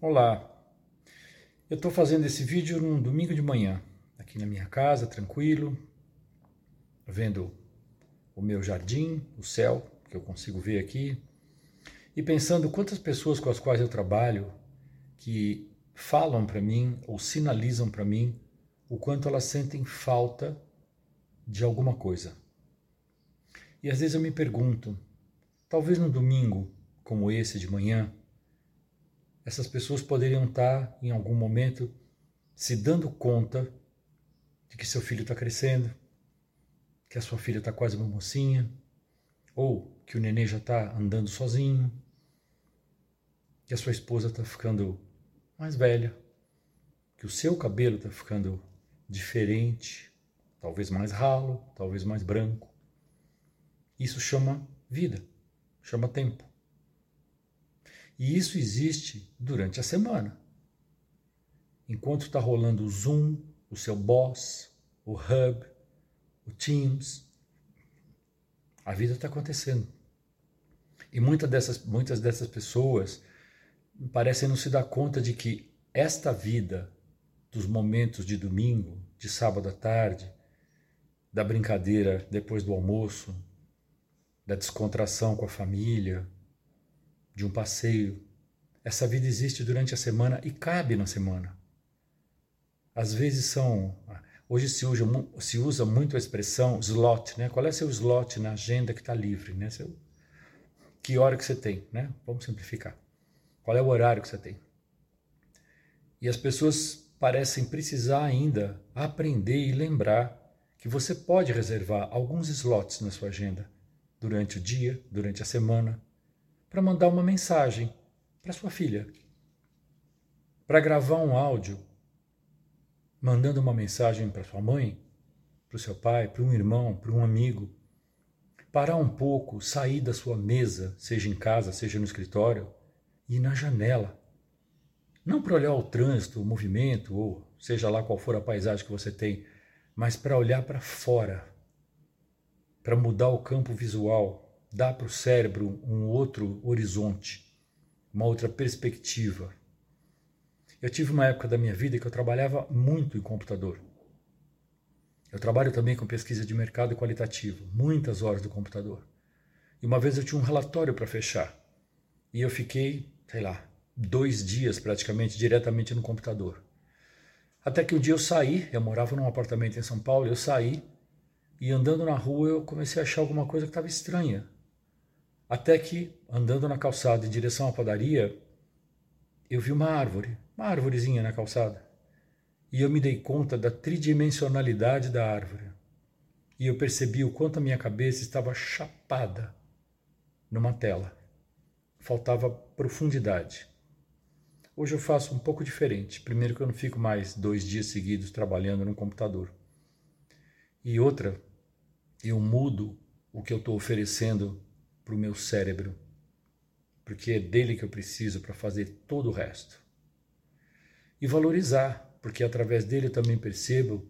Olá, eu estou fazendo esse vídeo num domingo de manhã, aqui na minha casa, tranquilo, vendo o meu jardim, o céu, que eu consigo ver aqui, e pensando quantas pessoas com as quais eu trabalho que falam para mim ou sinalizam para mim o quanto elas sentem falta de alguma coisa. E às vezes eu me pergunto, talvez num domingo como esse de manhã, essas pessoas poderiam estar, em algum momento, se dando conta de que seu filho está crescendo, que a sua filha está quase uma mocinha, ou que o nenê já está andando sozinho, que a sua esposa está ficando mais velha, que o seu cabelo está ficando diferente, talvez mais ralo, talvez mais branco. Isso chama vida, chama tempo. E isso existe durante a semana. Enquanto está rolando o Zoom, o seu Boss, o Hub, o Teams, a vida está acontecendo. E muitas dessas, muitas dessas pessoas parecem não se dar conta de que esta vida dos momentos de domingo, de sábado à tarde, da brincadeira depois do almoço, da descontração com a família, de um passeio. Essa vida existe durante a semana e cabe na semana. Às vezes são. Hoje se usa, se usa muito a expressão slot, né? Qual é seu slot na agenda que está livre, né? Seu, que hora que você tem, né? Vamos simplificar. Qual é o horário que você tem? E as pessoas parecem precisar ainda aprender e lembrar que você pode reservar alguns slots na sua agenda durante o dia, durante a semana, para mandar uma mensagem para sua filha, para gravar um áudio mandando uma mensagem para sua mãe, para o seu pai, para um irmão, para um amigo. Parar um pouco, sair da sua mesa, seja em casa, seja no escritório, e ir na janela. Não para olhar o trânsito, o movimento, ou seja lá qual for a paisagem que você tem, mas para olhar para fora, para mudar o campo visual, dá para o cérebro um outro horizonte, uma outra perspectiva. Eu tive uma época da minha vida que eu trabalhava muito em computador. Eu trabalho também com pesquisa de mercado qualitativo, muitas horas do computador. E uma vez eu tinha um relatório para fechar. E eu fiquei, sei lá, dois dias praticamente diretamente no computador. Até que um dia eu saí, eu morava num apartamento em São Paulo, eu saí e andando na rua eu comecei a achar alguma coisa que estava estranha. Até que, andando na calçada em direção à padaria, eu vi uma árvore, uma árvorezinha na calçada. E eu me dei conta da tridimensionalidade da árvore. E eu percebi o quanto a minha cabeça estava chapada numa tela. Faltava profundidade. Hoje eu faço um pouco diferente. Primeiro, que eu não fico mais dois dias seguidos trabalhando no computador. E outra, eu mudo o que eu estou oferecendo para o meu cérebro, porque é dele que eu preciso para fazer todo o resto. E valorizar, porque através dele eu também percebo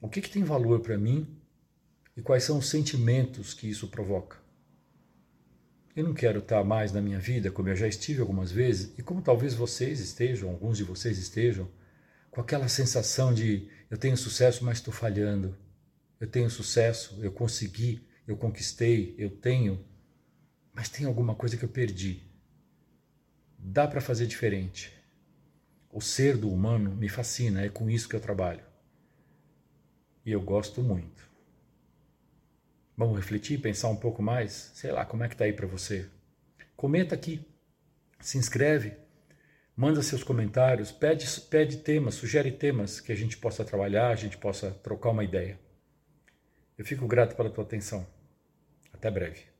o que, que tem valor para mim e quais são os sentimentos que isso provoca. Eu não quero estar mais na minha vida como eu já estive algumas vezes e como talvez vocês estejam, alguns de vocês estejam, com aquela sensação de eu tenho sucesso, mas estou falhando. Eu tenho sucesso, eu consegui, eu conquistei, eu tenho, mas tem alguma coisa que eu perdi. Dá para fazer diferente. O ser do humano me fascina, é com isso que eu trabalho. E eu gosto muito. Vamos refletir, pensar um pouco mais? Sei lá, como é que tá aí para você? Comenta aqui, se inscreve, manda seus comentários, pede, pede temas, sugere temas que a gente possa trabalhar, a gente possa trocar uma ideia. Eu fico grato pela tua atenção. Até breve.